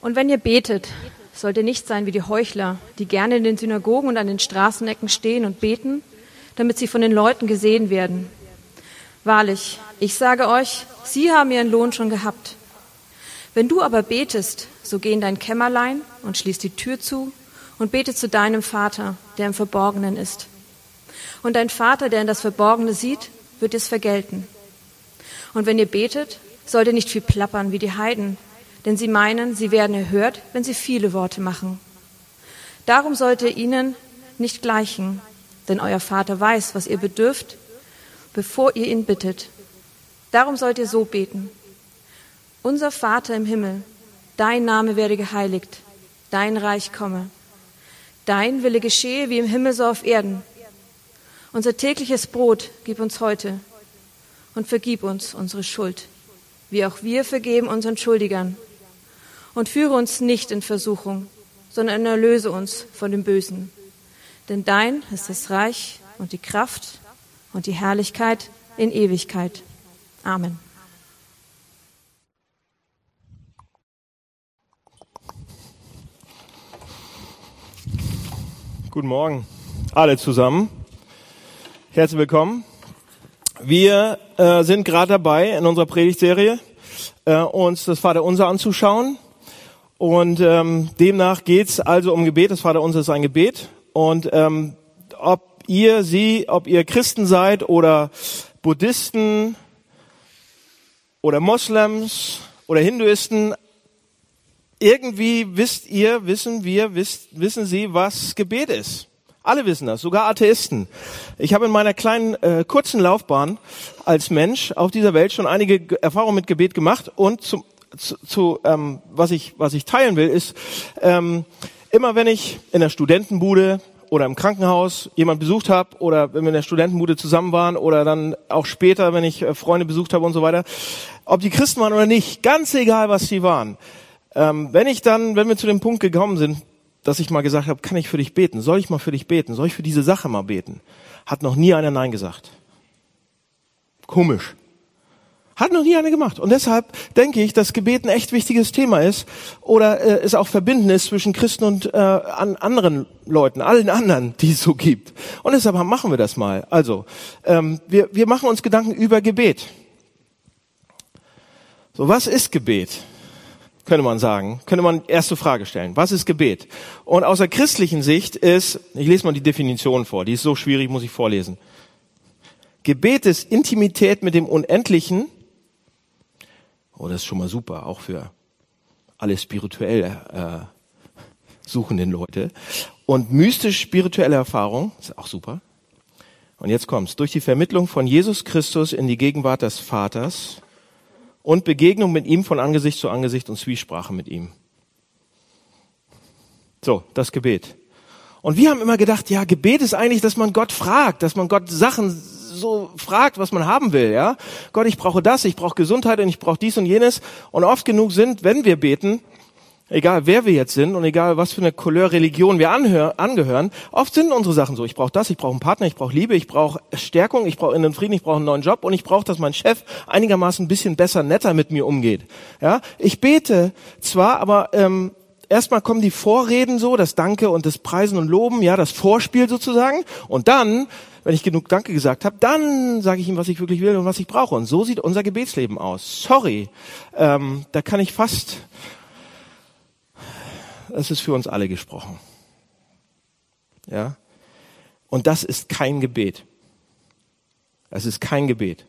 Und wenn ihr betet, sollt ihr nicht sein wie die Heuchler, die gerne in den Synagogen und an den Straßenecken stehen und beten, damit sie von den Leuten gesehen werden. Wahrlich, ich sage euch, sie haben ihren Lohn schon gehabt. Wenn du aber betest, so geh in dein Kämmerlein und schließ die Tür zu und bete zu deinem Vater, der im Verborgenen ist. Und dein Vater, der in das Verborgene sieht, wird es vergelten. Und wenn ihr betet, sollt ihr nicht viel plappern wie die Heiden, denn sie meinen, sie werden erhört, wenn sie viele Worte machen. Darum sollt ihr ihnen nicht gleichen, denn euer Vater weiß, was ihr bedürft, bevor ihr ihn bittet. Darum sollt ihr so beten. Unser Vater im Himmel, dein Name werde geheiligt, dein Reich komme. Dein Wille geschehe wie im Himmel so auf Erden. Unser tägliches Brot gib uns heute und vergib uns unsere Schuld, wie auch wir vergeben unseren Schuldigern. Und führe uns nicht in Versuchung, sondern erlöse uns von dem Bösen. Denn dein ist das Reich und die Kraft und die Herrlichkeit in Ewigkeit. Amen. Guten Morgen, alle zusammen. Herzlich willkommen. Wir äh, sind gerade dabei in unserer Predigtserie äh, uns das Vaterunser anzuschauen und ähm, demnach geht's also um Gebet. Das Vaterunser ist ein Gebet und ähm, ob ihr, sie, ob ihr Christen seid oder Buddhisten oder Moslems oder Hinduisten, irgendwie wisst ihr, wissen wir, wisst, wissen Sie, was Gebet ist. Alle wissen das, sogar Atheisten. Ich habe in meiner kleinen, äh, kurzen Laufbahn als Mensch auf dieser Welt schon einige Erfahrungen mit Gebet gemacht und zum, zu, zu ähm, was ich was ich teilen will, ist ähm, immer wenn ich in der Studentenbude oder im Krankenhaus jemand besucht habe oder wenn wir in der Studentenbude zusammen waren oder dann auch später, wenn ich äh, Freunde besucht habe und so weiter, ob die Christen waren oder nicht, ganz egal, was sie waren, ähm, wenn ich dann, wenn wir zu dem Punkt gekommen sind, dass ich mal gesagt habe, kann ich für dich beten? Soll ich mal für dich beten? Soll ich für diese Sache mal beten? Hat noch nie einer Nein gesagt. Komisch. Hat noch nie einer gemacht. Und deshalb denke ich, dass Gebet ein echt wichtiges Thema ist oder äh, es auch verbinden ist zwischen Christen und äh, an anderen Leuten, allen anderen, die es so gibt. Und deshalb machen wir das mal. Also, ähm, wir, wir machen uns Gedanken über Gebet. So, was ist Gebet? könnte man sagen, könnte man erste Frage stellen. Was ist Gebet? Und aus der christlichen Sicht ist, ich lese mal die Definition vor, die ist so schwierig, muss ich vorlesen. Gebet ist Intimität mit dem Unendlichen. Oh, das ist schon mal super, auch für alle spirituell äh, suchenden Leute. Und mystisch spirituelle Erfahrung, ist auch super. Und jetzt kommt's. Durch die Vermittlung von Jesus Christus in die Gegenwart des Vaters und Begegnung mit ihm von Angesicht zu Angesicht und Zwiesprache mit ihm. So, das Gebet. Und wir haben immer gedacht, ja, Gebet ist eigentlich, dass man Gott fragt, dass man Gott Sachen so fragt, was man haben will, ja. Gott, ich brauche das, ich brauche Gesundheit und ich brauche dies und jenes. Und oft genug sind, wenn wir beten, egal wer wir jetzt sind und egal was für eine Couleur Religion wir angehören, oft sind unsere Sachen so. Ich brauche das, ich brauche einen Partner, ich brauche Liebe, ich brauche Stärkung, ich brauche einen Frieden, ich brauche einen neuen Job und ich brauche, dass mein Chef einigermaßen ein bisschen besser, netter mit mir umgeht. Ja, ich bete zwar, aber ähm, erstmal kommen die Vorreden so, das Danke und das Preisen und Loben, ja, das Vorspiel sozusagen. Und dann, wenn ich genug Danke gesagt habe, dann sage ich ihm, was ich wirklich will und was ich brauche. Und so sieht unser Gebetsleben aus. Sorry, ähm, da kann ich fast es ist für uns alle gesprochen. Ja? Und das ist kein Gebet. Es ist kein Gebet.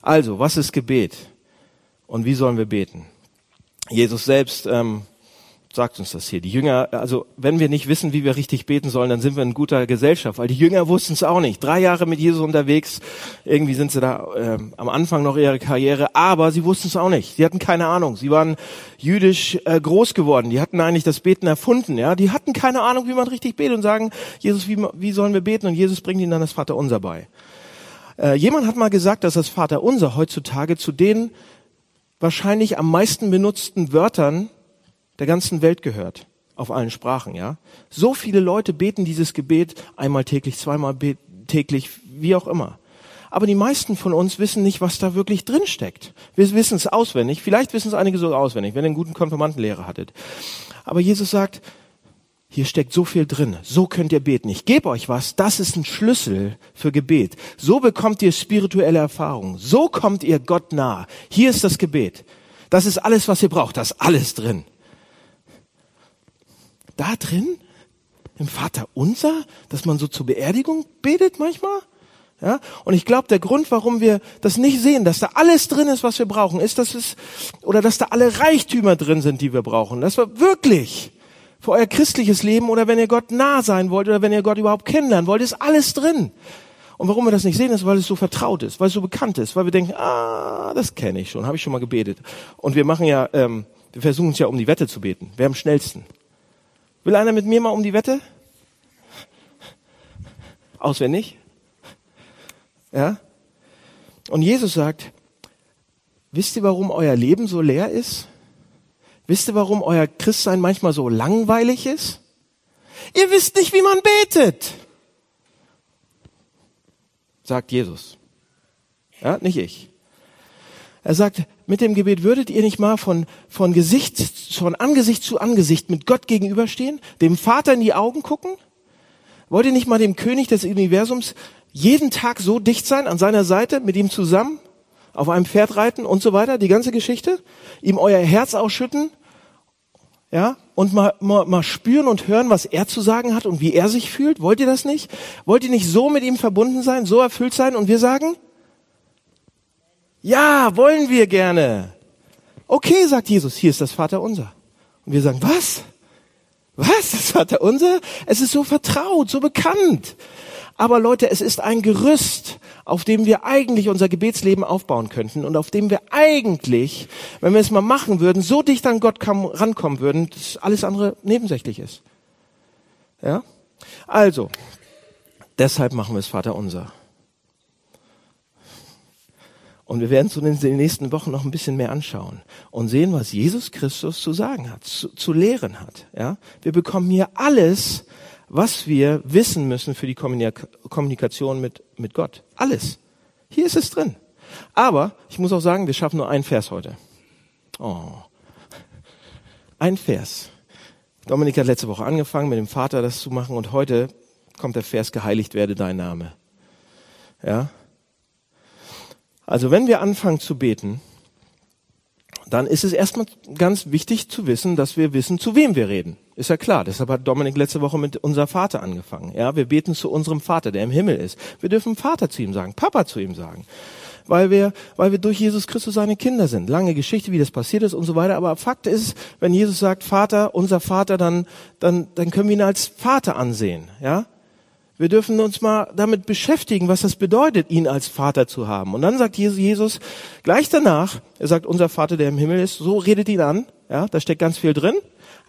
Also, was ist Gebet? Und wie sollen wir beten? Jesus selbst ähm, sagt uns das hier. Die Jünger, also wenn wir nicht wissen, wie wir richtig beten sollen, dann sind wir in guter Gesellschaft, weil die Jünger wussten es auch nicht. Drei Jahre mit Jesus unterwegs, irgendwie sind sie da äh, am Anfang noch ihrer Karriere, aber sie wussten es auch nicht. Sie hatten keine Ahnung. Sie waren jüdisch äh, groß geworden. Die hatten eigentlich das Beten erfunden. Ja, die hatten keine Ahnung, wie man richtig betet und sagen, Jesus, wie, wie sollen wir beten? Und Jesus bringt ihnen dann das Vaterunser bei. Äh, jemand hat mal gesagt, dass das Vaterunser heutzutage zu den wahrscheinlich am meisten benutzten Wörtern der ganzen Welt gehört. Auf allen Sprachen, ja. So viele Leute beten dieses Gebet einmal täglich, zweimal täglich, wie auch immer. aber die meisten von uns wissen nicht, was da wirklich drin steckt. Wir wissen es auswendig, vielleicht wissen es einige sogar auswendig, wenn ihr einen guten Konfirmandenlehrer hattet. Aber Jesus sagt, hier steckt so viel drin. So könnt ihr beten. Ich gebe euch was. Das ist ein Schlüssel für Gebet. So bekommt ihr spirituelle Erfahrung. So kommt ihr Gott nah. Hier ist das Gebet. Das ist alles, was ihr braucht. Das ist alles drin. Da drin? Im Vater unser? Dass man so zur Beerdigung betet manchmal? Ja? Und ich glaube, der Grund, warum wir das nicht sehen, dass da alles drin ist, was wir brauchen, ist, dass es, oder dass da alle Reichtümer drin sind, die wir brauchen. Dass wir wirklich für euer christliches Leben oder wenn ihr Gott nah sein wollt oder wenn ihr Gott überhaupt kennenlernen wollt, ist alles drin. Und warum wir das nicht sehen, ist, weil es so vertraut ist, weil es so bekannt ist, weil wir denken, ah, das kenne ich schon, habe ich schon mal gebetet. Und wir machen ja, ähm, wir versuchen es ja um die Wette zu beten. Wer am schnellsten? Will einer mit mir mal um die Wette? Auswendig? Ja? Und Jesus sagt, wisst ihr, warum euer Leben so leer ist? Wisst ihr, warum euer Christsein manchmal so langweilig ist? Ihr wisst nicht, wie man betet, sagt Jesus. Ja, nicht ich. Er sagt, mit dem Gebet würdet ihr nicht mal von, von Gesicht, von Angesicht zu Angesicht mit Gott gegenüberstehen, dem Vater in die Augen gucken? Wollt ihr nicht mal dem König des Universums jeden Tag so dicht sein, an seiner Seite, mit ihm zusammen? auf einem Pferd reiten und so weiter, die ganze Geschichte, ihm euer Herz ausschütten, ja, und mal, mal, mal spüren und hören, was er zu sagen hat und wie er sich fühlt. Wollt ihr das nicht? Wollt ihr nicht so mit ihm verbunden sein, so erfüllt sein und wir sagen, ja, wollen wir gerne. Okay, sagt Jesus, hier ist das Vaterunser. Und wir sagen, was? Was? Das Vaterunser? Es ist so vertraut, so bekannt. Aber Leute, es ist ein Gerüst, auf dem wir eigentlich unser Gebetsleben aufbauen könnten und auf dem wir eigentlich, wenn wir es mal machen würden, so dicht an Gott rankommen würden, dass alles andere nebensächlich ist. Ja? Also, deshalb machen wir es Vater unser. Und wir werden es in den nächsten Wochen noch ein bisschen mehr anschauen und sehen, was Jesus Christus zu sagen hat, zu, zu lehren hat. Ja? Wir bekommen hier alles, was wir wissen müssen für die Kommunikation mit, mit Gott. Alles. Hier ist es drin. Aber ich muss auch sagen, wir schaffen nur einen Vers heute. Oh. Ein Vers. Dominik hat letzte Woche angefangen, mit dem Vater das zu machen und heute kommt der Vers, geheiligt werde dein Name. Ja? Also wenn wir anfangen zu beten, dann ist es erstmal ganz wichtig zu wissen, dass wir wissen, zu wem wir reden. Ist ja klar. Deshalb hat Dominik letzte Woche mit unser Vater angefangen. Ja, wir beten zu unserem Vater, der im Himmel ist. Wir dürfen Vater zu ihm sagen, Papa zu ihm sagen. Weil wir, weil wir durch Jesus Christus seine Kinder sind. Lange Geschichte, wie das passiert ist und so weiter. Aber Fakt ist, wenn Jesus sagt Vater, unser Vater, dann, dann, dann können wir ihn als Vater ansehen. Ja, wir dürfen uns mal damit beschäftigen, was das bedeutet, ihn als Vater zu haben. Und dann sagt Jesus gleich danach, er sagt, unser Vater, der im Himmel ist, so redet ihn an. Ja, da steckt ganz viel drin.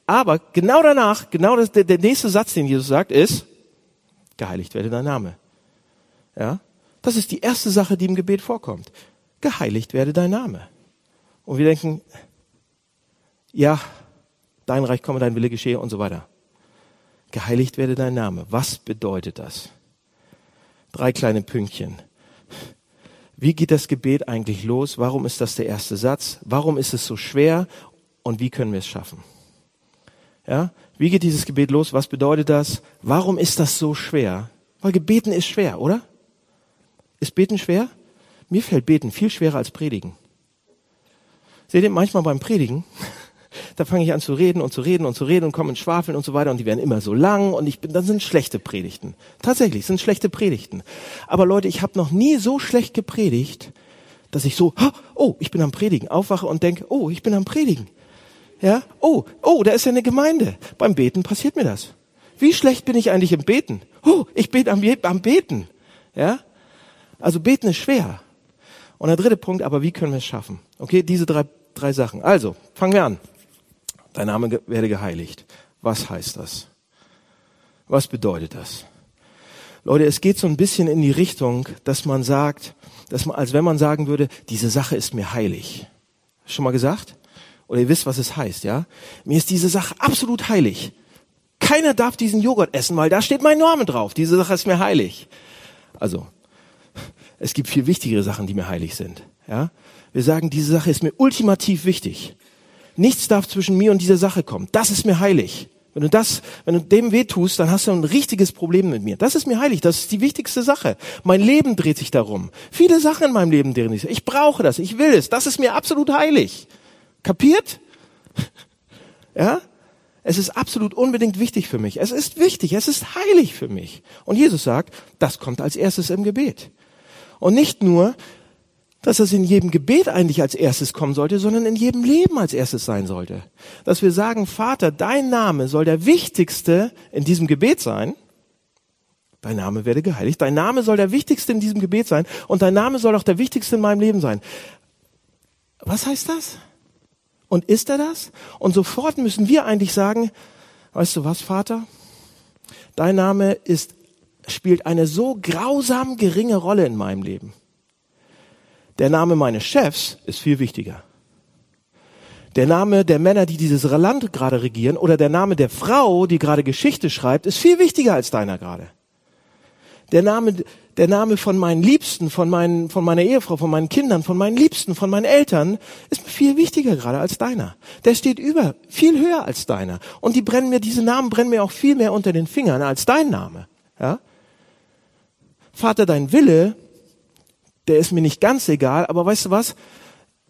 Aber genau danach, genau das, der, der nächste Satz, den Jesus sagt, ist, geheiligt werde dein Name. Ja, das ist die erste Sache, die im Gebet vorkommt. Geheiligt werde dein Name. Und wir denken, ja, dein Reich komme, dein Wille geschehe und so weiter geheiligt werde dein Name. Was bedeutet das? Drei kleine Pünktchen. Wie geht das Gebet eigentlich los? Warum ist das der erste Satz? Warum ist es so schwer? Und wie können wir es schaffen? Ja? Wie geht dieses Gebet los? Was bedeutet das? Warum ist das so schwer? Weil Gebeten ist schwer, oder? Ist Beten schwer? Mir fällt Beten viel schwerer als Predigen. Seht ihr manchmal beim Predigen? Da fange ich an zu reden und zu reden und zu reden und komme in Schwafeln und so weiter und die werden immer so lang und ich bin, dann sind schlechte Predigten. Tatsächlich sind schlechte Predigten. Aber Leute, ich habe noch nie so schlecht gepredigt, dass ich so, oh, ich bin am Predigen, aufwache und denke, oh, ich bin am Predigen. Ja, oh, oh, da ist ja eine Gemeinde. Beim Beten passiert mir das. Wie schlecht bin ich eigentlich im Beten? Oh, ich bin am, am Beten. Ja, also Beten ist schwer. Und der dritte Punkt, aber wie können wir es schaffen? Okay, diese drei, drei Sachen. Also, fangen wir an dein Name werde geheiligt. Was heißt das? Was bedeutet das? Leute, es geht so ein bisschen in die Richtung, dass man sagt, dass man, als wenn man sagen würde, diese Sache ist mir heilig. Schon mal gesagt? Oder ihr wisst, was es heißt, ja? Mir ist diese Sache absolut heilig. Keiner darf diesen Joghurt essen, weil da steht mein Name drauf. Diese Sache ist mir heilig. Also, Es gibt viel wichtigere Sachen, die mir heilig sind. Ja? Wir sagen, diese Sache ist mir ultimativ wichtig. Nichts darf zwischen mir und dieser Sache kommen. Das ist mir heilig. Wenn du das, wenn du dem weh tust, dann hast du ein richtiges Problem mit mir. Das ist mir heilig. Das ist die wichtigste Sache. Mein Leben dreht sich darum. Viele Sachen in meinem Leben drehen sich. Ich brauche das. Ich will es. Das ist mir absolut heilig. Kapiert? Ja? Es ist absolut unbedingt wichtig für mich. Es ist wichtig. Es ist heilig für mich. Und Jesus sagt, das kommt als erstes im Gebet. Und nicht nur, dass das in jedem Gebet eigentlich als erstes kommen sollte, sondern in jedem Leben als erstes sein sollte. Dass wir sagen, Vater, dein Name soll der wichtigste in diesem Gebet sein. Dein Name werde geheiligt. Dein Name soll der wichtigste in diesem Gebet sein. Und dein Name soll auch der wichtigste in meinem Leben sein. Was heißt das? Und ist er das? Und sofort müssen wir eigentlich sagen, weißt du was, Vater? Dein Name ist, spielt eine so grausam geringe Rolle in meinem Leben der Name meines Chefs ist viel wichtiger. Der Name der Männer, die dieses Land gerade regieren, oder der Name der Frau, die gerade Geschichte schreibt, ist viel wichtiger als deiner gerade. Der Name, der Name von meinen Liebsten, von, meinen, von meiner Ehefrau, von meinen Kindern, von meinen Liebsten, von meinen Eltern, ist viel wichtiger gerade als deiner. Der steht über, viel höher als deiner. Und die brennen mir, diese Namen brennen mir auch viel mehr unter den Fingern als dein Name. Ja? Vater, dein Wille der ist mir nicht ganz egal, aber weißt du was?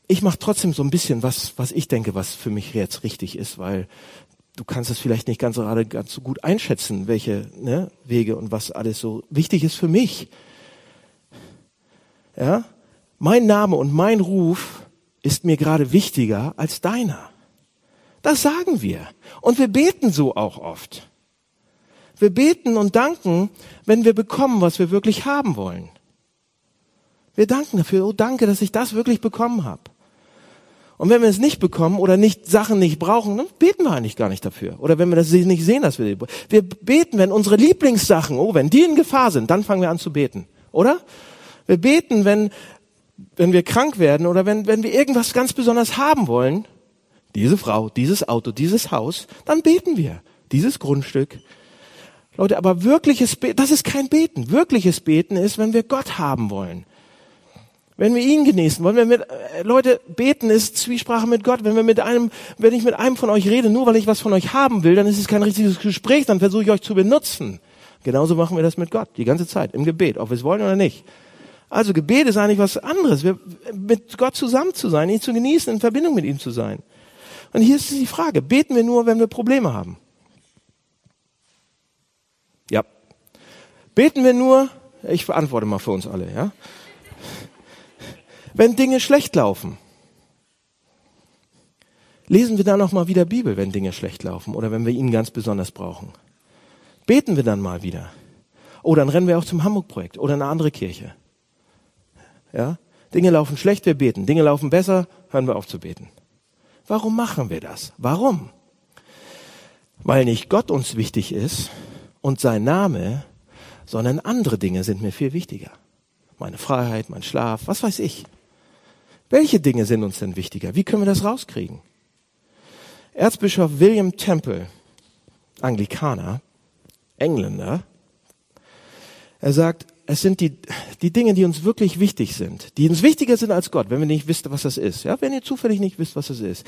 Ich mache trotzdem so ein bisschen was, was ich denke, was für mich jetzt richtig ist, weil du kannst es vielleicht nicht ganz gerade ganz so gut einschätzen, welche ne, Wege und was alles so wichtig ist für mich. Ja, mein Name und mein Ruf ist mir gerade wichtiger als deiner. Das sagen wir. Und wir beten so auch oft. Wir beten und danken, wenn wir bekommen, was wir wirklich haben wollen. Wir danken dafür. Oh, danke, dass ich das wirklich bekommen habe. Und wenn wir es nicht bekommen oder nicht Sachen nicht brauchen, dann beten wir eigentlich gar nicht dafür. Oder wenn wir das nicht sehen, dass wir wir beten, wenn unsere Lieblingssachen, oh, wenn die in Gefahr sind, dann fangen wir an zu beten, oder? Wir beten, wenn wenn wir krank werden oder wenn wenn wir irgendwas ganz besonders haben wollen, diese Frau, dieses Auto, dieses Haus, dann beten wir dieses Grundstück. Leute, aber wirkliches Beten, das ist kein Beten. Wirkliches Beten ist, wenn wir Gott haben wollen. Wenn wir ihn genießen, wollen wir mit, äh, Leute, beten ist Zwiesprache mit Gott. Wenn wir mit einem, wenn ich mit einem von euch rede, nur weil ich was von euch haben will, dann ist es kein richtiges Gespräch, dann versuche ich euch zu benutzen. Genauso machen wir das mit Gott, die ganze Zeit, im Gebet, ob wir es wollen oder nicht. Also Gebet ist eigentlich was anderes, wir, mit Gott zusammen zu sein, ihn zu genießen, in Verbindung mit ihm zu sein. Und hier ist die Frage, beten wir nur, wenn wir Probleme haben? Ja. Beten wir nur, ich beantworte mal für uns alle, ja wenn Dinge schlecht laufen? Lesen wir dann noch mal wieder Bibel, wenn Dinge schlecht laufen oder wenn wir ihn ganz besonders brauchen? Beten wir dann mal wieder? Oder dann rennen wir auch zum Hamburg-Projekt oder eine andere Kirche. Ja? Dinge laufen schlecht, wir beten. Dinge laufen besser, hören wir auf zu beten. Warum machen wir das? Warum? Weil nicht Gott uns wichtig ist und sein Name, sondern andere Dinge sind mir viel wichtiger. Meine Freiheit, mein Schlaf, was weiß ich. Welche Dinge sind uns denn wichtiger? Wie können wir das rauskriegen? Erzbischof William Temple, Anglikaner, Engländer, er sagt, es sind die, die Dinge, die uns wirklich wichtig sind, die uns wichtiger sind als Gott, wenn wir nicht wissen, was das ist. Ja, wenn ihr zufällig nicht wisst, was das ist.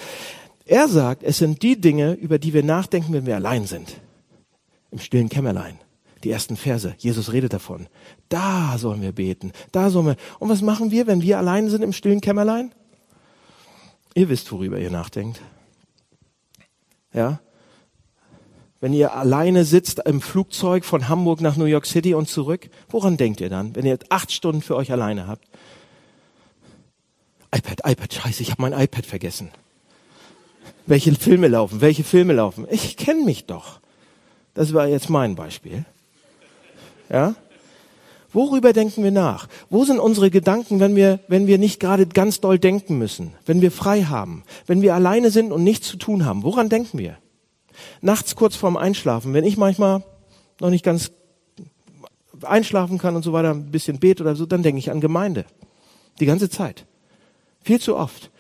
Er sagt, es sind die Dinge, über die wir nachdenken, wenn wir allein sind. Im stillen Kämmerlein die ersten Verse. Jesus redet davon. Da sollen wir beten. Da sollen wir. Und was machen wir, wenn wir allein sind im stillen Kämmerlein? Ihr wisst, worüber ihr nachdenkt. Ja? Wenn ihr alleine sitzt im Flugzeug von Hamburg nach New York City und zurück, woran denkt ihr dann, wenn ihr acht Stunden für euch alleine habt? iPad, iPad, scheiße, ich habe mein iPad vergessen. Welche Filme laufen? Welche Filme laufen? Ich kenne mich doch. Das war jetzt mein Beispiel. Ja? Worüber denken wir nach? Wo sind unsere Gedanken, wenn wir, wenn wir nicht gerade ganz doll denken müssen? Wenn wir frei haben? Wenn wir alleine sind und nichts zu tun haben? Woran denken wir? Nachts kurz vorm Einschlafen, wenn ich manchmal noch nicht ganz einschlafen kann und so weiter, ein bisschen bete oder so, dann denke ich an Gemeinde. Die ganze Zeit. Viel zu oft.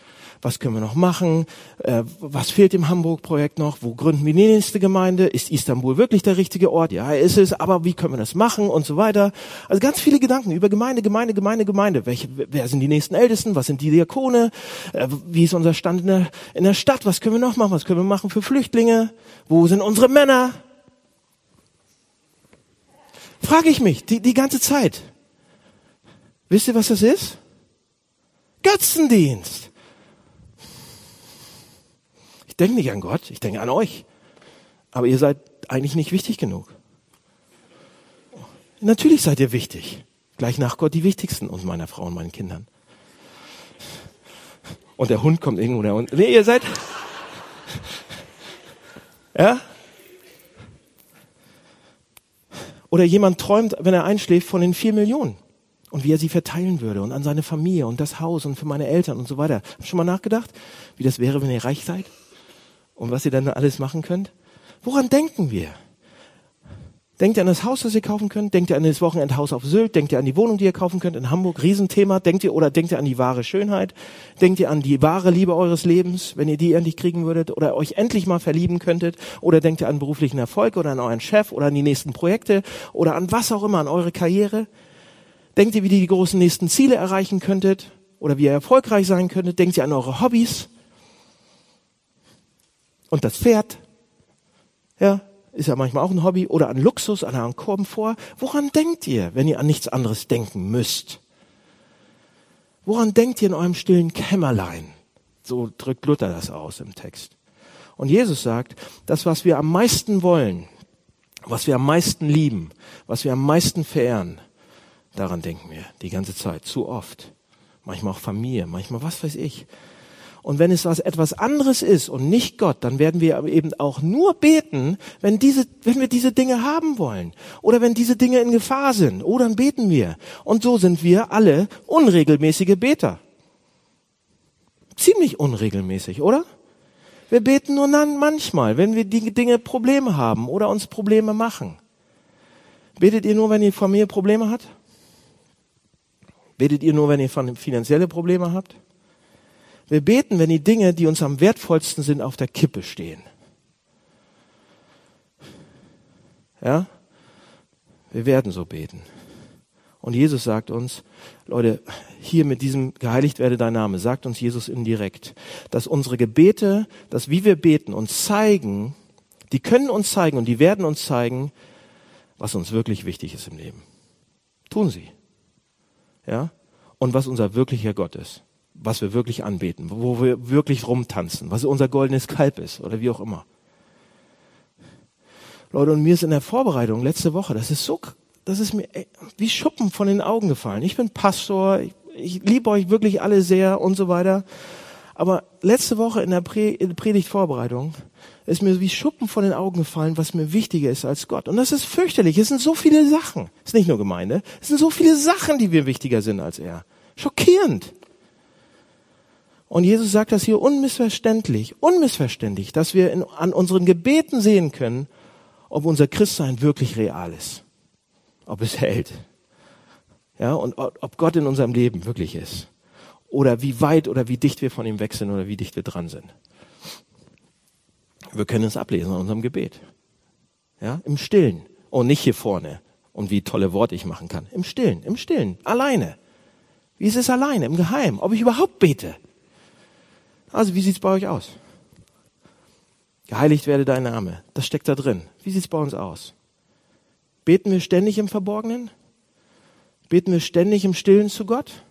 Was können wir noch machen? Äh, was fehlt im Hamburg-Projekt noch? Wo gründen wir die nächste Gemeinde? Ist Istanbul wirklich der richtige Ort? Ja, ist es. Aber wie können wir das machen? Und so weiter. Also ganz viele Gedanken über Gemeinde, Gemeinde, Gemeinde, Gemeinde. Welche, wer sind die nächsten Ältesten? Was sind die Diakone? Äh, wie ist unser Stand in der, in der Stadt? Was können wir noch machen? Was können wir machen für Flüchtlinge? Wo sind unsere Männer? Frage ich mich die, die ganze Zeit. Wisst ihr, was das ist? Götzendienst. Ich denke nicht an Gott, ich denke an euch. Aber ihr seid eigentlich nicht wichtig genug. Natürlich seid ihr wichtig. Gleich nach Gott die wichtigsten und meiner Frau und meinen Kindern. Und der Hund kommt irgendwo, der Hund. Nee, ihr seid. Ja? Oder jemand träumt, wenn er einschläft, von den vier Millionen und wie er sie verteilen würde und an seine Familie und das Haus und für meine Eltern und so weiter. Habt schon mal nachgedacht, wie das wäre, wenn ihr reich seid und was ihr dann alles machen könnt? Woran denken wir? Denkt ihr an das Haus, das ihr kaufen könnt? Denkt ihr an das Wochenendhaus auf Sylt? Denkt ihr an die Wohnung, die ihr kaufen könnt in Hamburg? Riesenthema. Denkt ihr oder denkt ihr an die wahre Schönheit? Denkt ihr an die wahre Liebe eures Lebens, wenn ihr die endlich kriegen würdet oder euch endlich mal verlieben könntet? Oder denkt ihr an beruflichen Erfolg oder an euren Chef oder an die nächsten Projekte oder an was auch immer, an eure Karriere? Denkt ihr, wie ihr die großen nächsten Ziele erreichen könntet? Oder wie ihr erfolgreich sein könntet? Denkt ihr an eure Hobbys? Und das Pferd? Ja, ist ja manchmal auch ein Hobby, oder an Luxus, an einen Komfort. Woran denkt ihr, wenn ihr an nichts anderes denken müsst? Woran denkt ihr in eurem stillen Kämmerlein? So drückt Luther das aus im Text. Und Jesus sagt, das, was wir am meisten wollen, was wir am meisten lieben, was wir am meisten verehren, daran denken wir die ganze Zeit, zu oft. Manchmal auch Familie, manchmal was weiß ich. Und wenn es was etwas anderes ist und nicht Gott, dann werden wir eben auch nur beten, wenn diese, wenn wir diese Dinge haben wollen. Oder wenn diese Dinge in Gefahr sind. Oh, dann beten wir. Und so sind wir alle unregelmäßige Beter. Ziemlich unregelmäßig, oder? Wir beten nur dann manchmal, wenn wir die Dinge Probleme haben oder uns Probleme machen. Betet ihr nur, wenn die Familie Probleme hat? Betet ihr nur, wenn ihr finanzielle Probleme habt? Wir beten, wenn die Dinge, die uns am wertvollsten sind, auf der Kippe stehen. Ja? Wir werden so beten. Und Jesus sagt uns, Leute, hier mit diesem geheiligt werde dein Name, sagt uns Jesus indirekt, dass unsere Gebete, dass wie wir beten, uns zeigen, die können uns zeigen und die werden uns zeigen, was uns wirklich wichtig ist im Leben. Tun sie. Ja? Und was unser wirklicher Gott ist was wir wirklich anbeten, wo wir wirklich rumtanzen, was unser goldenes Kalb ist oder wie auch immer. Leute, und mir ist in der Vorbereitung letzte Woche, das ist so, das ist mir wie Schuppen von den Augen gefallen. Ich bin Pastor, ich, ich liebe euch wirklich alle sehr und so weiter. Aber letzte Woche in der Predigtvorbereitung ist mir wie Schuppen von den Augen gefallen, was mir wichtiger ist als Gott. Und das ist fürchterlich. Es sind so viele Sachen. Es ist nicht nur Gemeinde. Es sind so viele Sachen, die mir wichtiger sind als er. Schockierend. Und Jesus sagt das hier unmissverständlich, unmissverständlich, dass wir in, an unseren Gebeten sehen können, ob unser Christsein wirklich real ist. Ob es hält. Ja, und ob Gott in unserem Leben wirklich ist. Oder wie weit oder wie dicht wir von ihm weg sind oder wie dicht wir dran sind. Wir können es ablesen in unserem Gebet. Ja, im Stillen. Und nicht hier vorne. Und wie tolle Worte ich machen kann. Im Stillen, im Stillen, alleine. Wie ist es alleine, im Geheim? Ob ich überhaupt bete? Also, wie sieht's bei euch aus? Geheiligt werde dein Name. Das steckt da drin. Wie sieht's bei uns aus? Beten wir ständig im Verborgenen? Beten wir ständig im Stillen zu Gott?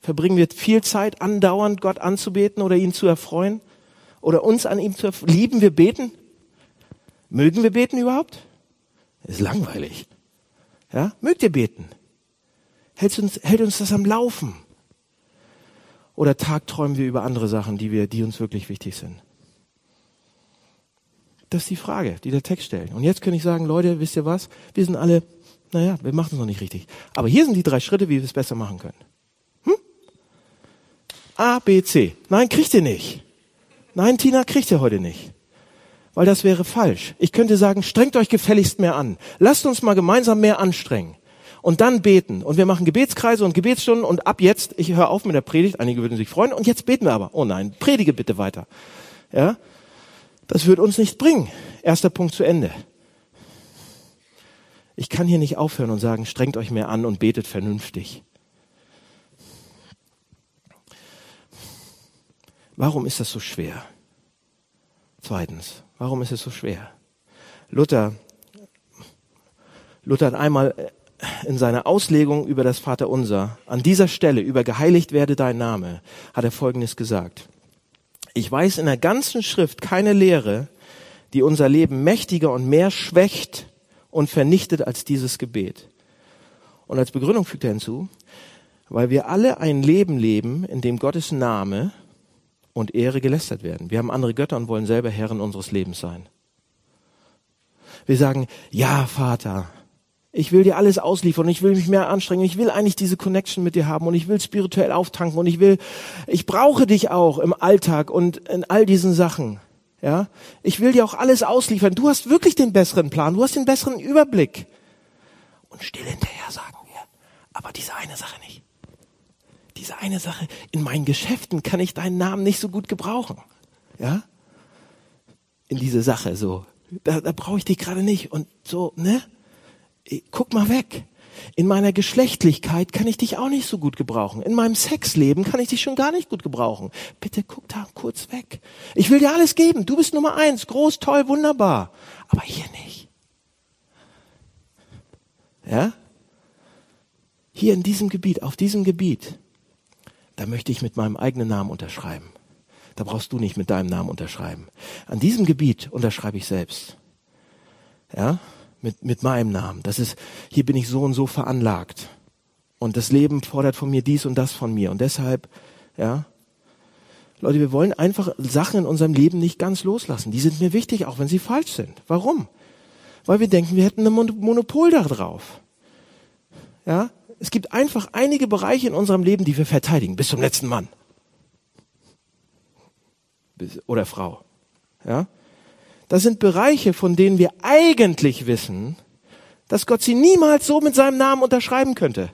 Verbringen wir viel Zeit andauernd Gott anzubeten oder ihn zu erfreuen? Oder uns an ihm zu erfreuen? Lieben wir beten? Mögen wir beten überhaupt? ist langweilig. Ja? Mögt ihr beten? Hält uns, hält uns das am Laufen? Oder tagträumen wir über andere Sachen, die wir, die uns wirklich wichtig sind? Das ist die Frage, die der Text stellt. Und jetzt kann ich sagen, Leute, wisst ihr was? Wir sind alle, naja, wir machen es noch nicht richtig. Aber hier sind die drei Schritte, wie wir es besser machen können. Hm? A, B, C. Nein, kriegt ihr nicht. Nein, Tina, kriegt ihr heute nicht. Weil das wäre falsch. Ich könnte sagen, strengt euch gefälligst mehr an. Lasst uns mal gemeinsam mehr anstrengen. Und dann beten. Und wir machen Gebetskreise und Gebetsstunden und ab jetzt, ich höre auf mit der Predigt, einige würden sich freuen, und jetzt beten wir aber. Oh nein, predige bitte weiter. Ja? Das wird uns nicht bringen. Erster Punkt zu Ende. Ich kann hier nicht aufhören und sagen, strengt euch mehr an und betet vernünftig. Warum ist das so schwer? Zweitens, warum ist es so schwer? Luther, Luther hat einmal in seiner Auslegung über das Vaterunser an dieser Stelle über geheiligt werde dein Name, hat er Folgendes gesagt. Ich weiß in der ganzen Schrift keine Lehre, die unser Leben mächtiger und mehr schwächt und vernichtet als dieses Gebet. Und als Begründung fügt er hinzu, weil wir alle ein Leben leben, in dem Gottes Name und Ehre gelästert werden. Wir haben andere Götter und wollen selber Herren unseres Lebens sein. Wir sagen, ja, Vater, ich will dir alles ausliefern ich will mich mehr anstrengen. Ich will eigentlich diese Connection mit dir haben und ich will spirituell auftanken und ich will, ich brauche dich auch im Alltag und in all diesen Sachen. Ja, ich will dir auch alles ausliefern. Du hast wirklich den besseren Plan. Du hast den besseren Überblick. Und still hinterher sagen wir, aber diese eine Sache nicht. Diese eine Sache, in meinen Geschäften kann ich deinen Namen nicht so gut gebrauchen. Ja? In diese Sache so. Da, da brauche ich dich gerade nicht. Und so, ne? Guck mal weg. In meiner Geschlechtlichkeit kann ich dich auch nicht so gut gebrauchen. In meinem Sexleben kann ich dich schon gar nicht gut gebrauchen. Bitte guck da kurz weg. Ich will dir alles geben. Du bist Nummer eins. Groß, toll, wunderbar. Aber hier nicht. Ja? Hier in diesem Gebiet, auf diesem Gebiet, da möchte ich mit meinem eigenen Namen unterschreiben. Da brauchst du nicht mit deinem Namen unterschreiben. An diesem Gebiet unterschreibe ich selbst. Ja? Mit, mit meinem Namen. Das ist, hier bin ich so und so veranlagt. Und das Leben fordert von mir dies und das von mir. Und deshalb, ja, Leute, wir wollen einfach Sachen in unserem Leben nicht ganz loslassen. Die sind mir wichtig, auch wenn sie falsch sind. Warum? Weil wir denken, wir hätten ein Monopol darauf. Ja, es gibt einfach einige Bereiche in unserem Leben, die wir verteidigen, bis zum letzten Mann. Oder Frau. Ja, das sind Bereiche, von denen wir eigentlich wissen, dass Gott sie niemals so mit seinem Namen unterschreiben könnte.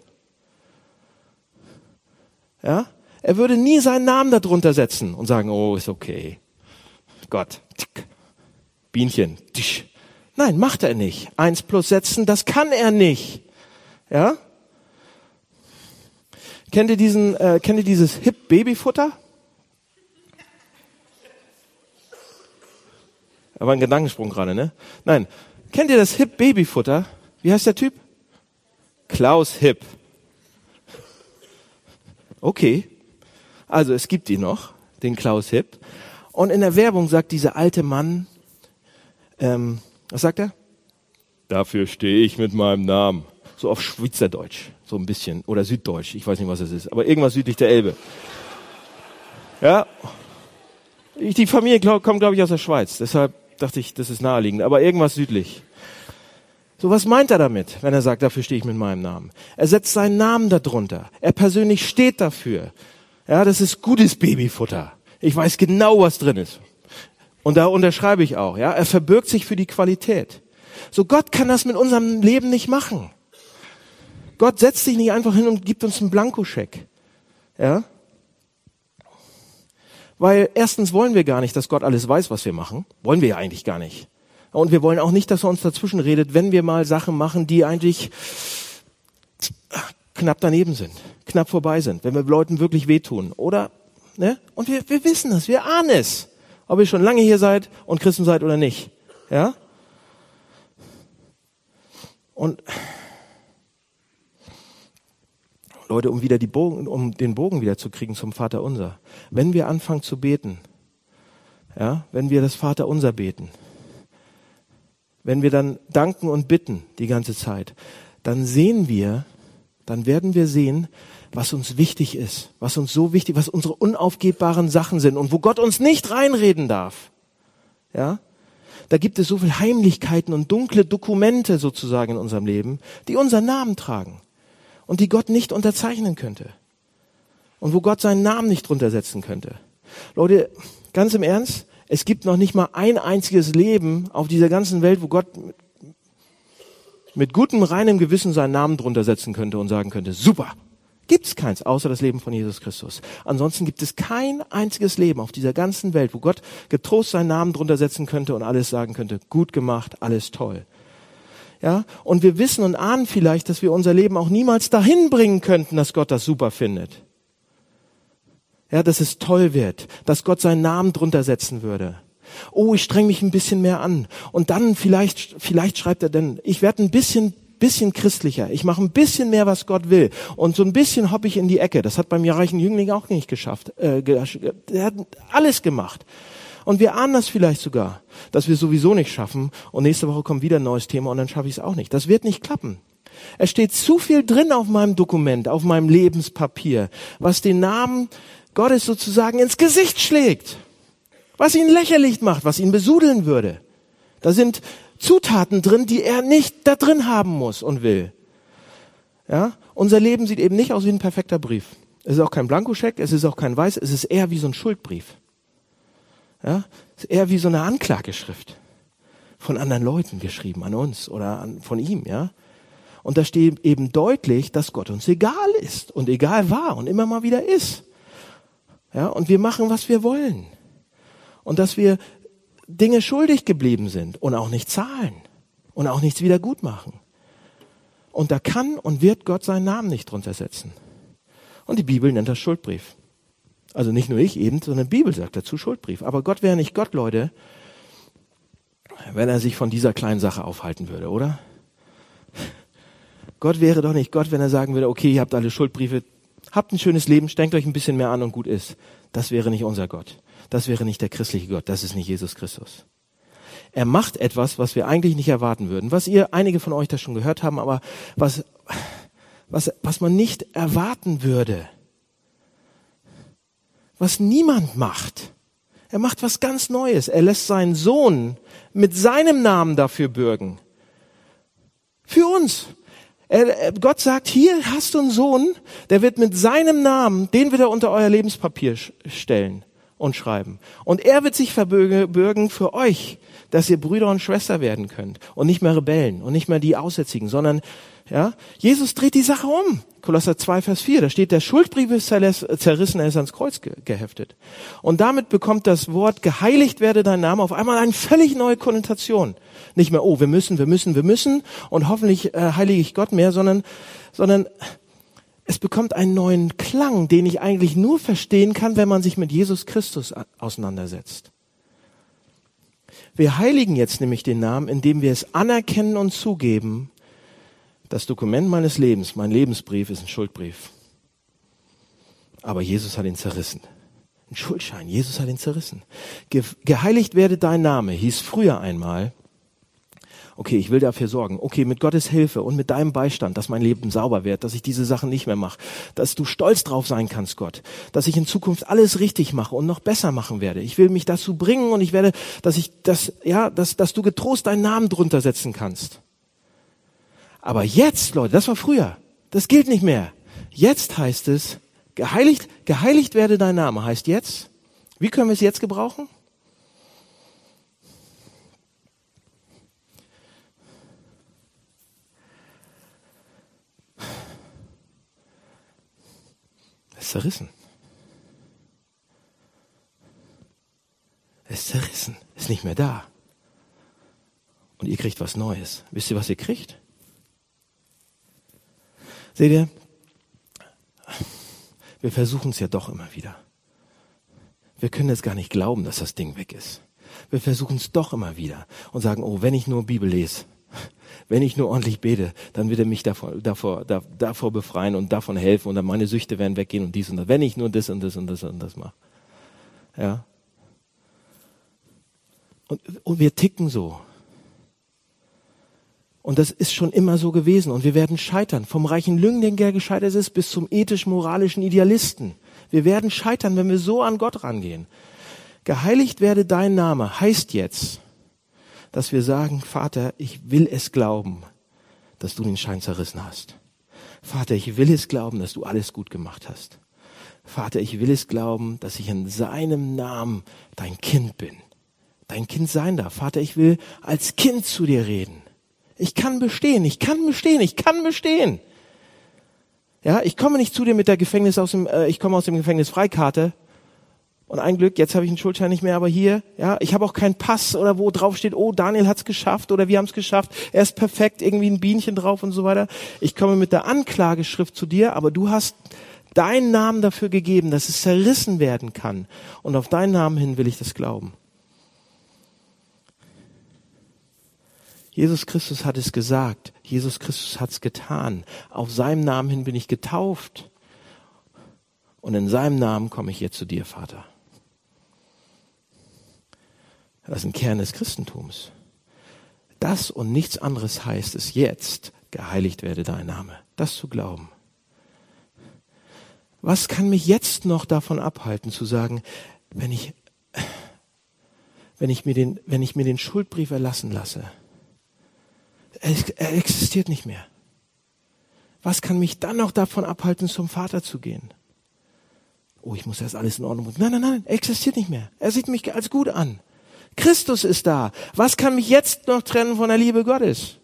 Ja? Er würde nie seinen Namen darunter setzen und sagen, oh, ist okay. Gott, tick, Bienchen, tisch. Nein, macht er nicht. Eins plus setzen, das kann er nicht. Ja? Kennt ihr diesen, äh, kennt ihr dieses Hip Babyfutter? Aber ein Gedankensprung gerade, ne? Nein. Kennt ihr das Hip Babyfutter? Wie heißt der Typ? Klaus Hip. Okay. Also es gibt ihn noch, den Klaus Hip. Und in der Werbung sagt dieser alte Mann, ähm, was sagt er? Dafür stehe ich mit meinem Namen. So auf Schweizerdeutsch, so ein bisschen. Oder Süddeutsch, ich weiß nicht, was es ist. Aber irgendwas südlich der Elbe. Ja. Die Familie glaub, kommt, glaube ich, aus der Schweiz. Deshalb dachte ich, das ist naheliegend, aber irgendwas südlich. So, was meint er damit, wenn er sagt, dafür stehe ich mit meinem Namen? Er setzt seinen Namen darunter. Er persönlich steht dafür. Ja, das ist gutes Babyfutter. Ich weiß genau, was drin ist. Und da unterschreibe ich auch, ja. Er verbirgt sich für die Qualität. So, Gott kann das mit unserem Leben nicht machen. Gott setzt sich nicht einfach hin und gibt uns einen Blankoscheck. Ja. Weil erstens wollen wir gar nicht, dass Gott alles weiß, was wir machen. Wollen wir ja eigentlich gar nicht. Und wir wollen auch nicht, dass er uns dazwischen redet, wenn wir mal Sachen machen, die eigentlich knapp daneben sind, knapp vorbei sind, wenn wir Leuten wirklich wehtun. Oder, ne? Und wir, wir wissen es, wir ahnen es. Ob ihr schon lange hier seid und Christen seid oder nicht. Ja? Und Leute, um wieder die Bogen, um den Bogen wieder zu kriegen zum Vater unser. Wenn wir anfangen zu beten, ja, wenn wir das Vater unser beten, wenn wir dann danken und bitten die ganze Zeit, dann sehen wir, dann werden wir sehen, was uns wichtig ist, was uns so wichtig, was unsere unaufgebbaren Sachen sind und wo Gott uns nicht reinreden darf. Ja? Da gibt es so viel Heimlichkeiten und dunkle Dokumente sozusagen in unserem Leben, die unseren Namen tragen und die Gott nicht unterzeichnen könnte. Und wo Gott seinen Namen nicht drunter setzen könnte. Leute, ganz im Ernst, es gibt noch nicht mal ein einziges Leben auf dieser ganzen Welt, wo Gott mit gutem, reinem Gewissen seinen Namen drunter setzen könnte und sagen könnte, super, gibt's keins, außer das Leben von Jesus Christus. Ansonsten gibt es kein einziges Leben auf dieser ganzen Welt, wo Gott getrost seinen Namen drunter setzen könnte und alles sagen könnte, gut gemacht, alles toll. Ja, und wir wissen und ahnen vielleicht, dass wir unser Leben auch niemals dahin bringen könnten, dass Gott das super findet. Ja, dass es toll wird, dass Gott seinen Namen drunter setzen würde. Oh, ich streng mich ein bisschen mehr an. Und dann vielleicht, vielleicht schreibt er dann, ich werde ein bisschen, bisschen christlicher. Ich mache ein bisschen mehr, was Gott will. Und so ein bisschen hoppe ich in die Ecke. Das hat beim reichen Jüngling auch nicht geschafft. Äh, er hat alles gemacht. Und wir ahnen das vielleicht sogar, dass wir sowieso nicht schaffen. Und nächste Woche kommt wieder ein neues Thema und dann schaffe ich es auch nicht. Das wird nicht klappen. Es steht zu viel drin auf meinem Dokument, auf meinem Lebenspapier, was den Namen Gottes sozusagen ins Gesicht schlägt was ihn lächerlich macht, was ihn besudeln würde. Da sind Zutaten drin, die er nicht da drin haben muss und will. Ja, unser Leben sieht eben nicht aus wie ein perfekter Brief. Es ist auch kein Blankoscheck, es ist auch kein Weiß, es ist eher wie so ein Schuldbrief. Ja, ist eher wie so eine Anklageschrift von anderen Leuten geschrieben an uns oder an, von ihm, ja. Und da steht eben deutlich, dass Gott uns egal ist und egal war und immer mal wieder ist. Ja, und wir machen, was wir wollen und dass wir Dinge schuldig geblieben sind und auch nicht zahlen und auch nichts wieder gut machen. Und da kann und wird Gott seinen Namen nicht drunter setzen. Und die Bibel nennt das Schuldbrief. Also nicht nur ich eben, sondern die Bibel sagt dazu Schuldbrief. Aber Gott wäre nicht Gott, Leute, wenn er sich von dieser kleinen Sache aufhalten würde, oder? Gott wäre doch nicht Gott, wenn er sagen würde, okay, ihr habt alle Schuldbriefe, habt ein schönes Leben, strengt euch ein bisschen mehr an und gut ist. Das wäre nicht unser Gott. Das wäre nicht der christliche Gott, das ist nicht Jesus Christus. Er macht etwas, was wir eigentlich nicht erwarten würden, was ihr, einige von euch das schon gehört haben, aber was, was, was man nicht erwarten würde. Was niemand macht. Er macht was ganz Neues. Er lässt seinen Sohn mit seinem Namen dafür bürgen. Für uns. Er, Gott sagt, hier hast du einen Sohn, der wird mit seinem Namen, den wird er unter euer Lebenspapier stellen und schreiben. Und er wird sich verbürgen für euch, dass ihr Brüder und Schwester werden könnt und nicht mehr Rebellen und nicht mehr die Aussätzigen, sondern ja, Jesus dreht die Sache um. Kolosser 2, Vers 4, da steht, der Schuldbrief ist zerrissen, er ist ans Kreuz geheftet. Und damit bekommt das Wort geheiligt werde dein Name auf einmal eine völlig neue Konnotation. Nicht mehr, oh, wir müssen, wir müssen, wir müssen und hoffentlich äh, heilige ich Gott mehr, sondern, sondern es bekommt einen neuen Klang, den ich eigentlich nur verstehen kann, wenn man sich mit Jesus Christus auseinandersetzt. Wir heiligen jetzt nämlich den Namen, indem wir es anerkennen und zugeben, das Dokument meines Lebens, mein Lebensbrief ist ein Schuldbrief. Aber Jesus hat ihn zerrissen. Ein Schuldschein, Jesus hat ihn zerrissen. Geheiligt werde dein Name hieß früher einmal, okay, ich will dafür sorgen, okay, mit Gottes Hilfe und mit deinem Beistand, dass mein Leben sauber wird, dass ich diese Sachen nicht mehr mache, dass du stolz drauf sein kannst, Gott, dass ich in Zukunft alles richtig mache und noch besser machen werde. Ich will mich dazu bringen und ich werde, dass ich das, ja, dass, dass du getrost deinen Namen drunter setzen kannst. Aber jetzt, Leute, das war früher. Das gilt nicht mehr. Jetzt heißt es, geheiligt, geheiligt werde dein Name heißt jetzt, wie können wir es jetzt gebrauchen? Zerrissen. Es ist zerrissen, ist nicht mehr da. Und ihr kriegt was Neues. Wisst ihr, was ihr kriegt? Seht ihr, wir versuchen es ja doch immer wieder. Wir können es gar nicht glauben, dass das Ding weg ist. Wir versuchen es doch immer wieder und sagen, oh, wenn ich nur Bibel lese, wenn ich nur ordentlich bete, dann wird er mich davor, davor, davor befreien und davon helfen und dann meine Süchte werden weggehen und dies und das. Wenn ich nur das und das und das und das mache. Ja. Und, und wir ticken so. Und das ist schon immer so gewesen. Und wir werden scheitern. Vom reichen Lüngling, der gescheitert ist, bis zum ethisch-moralischen Idealisten. Wir werden scheitern, wenn wir so an Gott rangehen. Geheiligt werde dein Name heißt jetzt, dass wir sagen, Vater, ich will es glauben, dass du den Schein zerrissen hast. Vater, ich will es glauben, dass du alles gut gemacht hast. Vater, ich will es glauben, dass ich in seinem Namen dein Kind bin. Dein Kind sein darf. Vater, ich will als Kind zu dir reden. Ich kann bestehen, ich kann bestehen, ich kann bestehen. Ja, ich komme nicht zu dir mit der Gefängnis aus dem, äh, ich komme aus dem Gefängnis Freikarte. Und ein Glück, jetzt habe ich einen Schuldschein nicht mehr, aber hier, ja, ich habe auch keinen Pass oder wo drauf steht, oh, Daniel hat's geschafft oder wir haben's geschafft, er ist perfekt, irgendwie ein Bienchen drauf und so weiter. Ich komme mit der Anklageschrift zu dir, aber du hast deinen Namen dafür gegeben, dass es zerrissen werden kann. Und auf deinen Namen hin will ich das glauben. Jesus Christus hat es gesagt. Jesus Christus hat es getan. Auf seinem Namen hin bin ich getauft. Und in seinem Namen komme ich jetzt zu dir, Vater. Das ist ein Kern des Christentums. Das und nichts anderes heißt es jetzt, geheiligt werde dein Name. Das zu glauben. Was kann mich jetzt noch davon abhalten zu sagen, wenn ich, wenn ich mir den, wenn ich mir den Schuldbrief erlassen lasse, er existiert nicht mehr. Was kann mich dann noch davon abhalten, zum Vater zu gehen? Oh, ich muss erst alles in Ordnung bringen. Nein, nein, nein, er existiert nicht mehr. Er sieht mich als gut an. Christus ist da. Was kann mich jetzt noch trennen von der Liebe Gottes?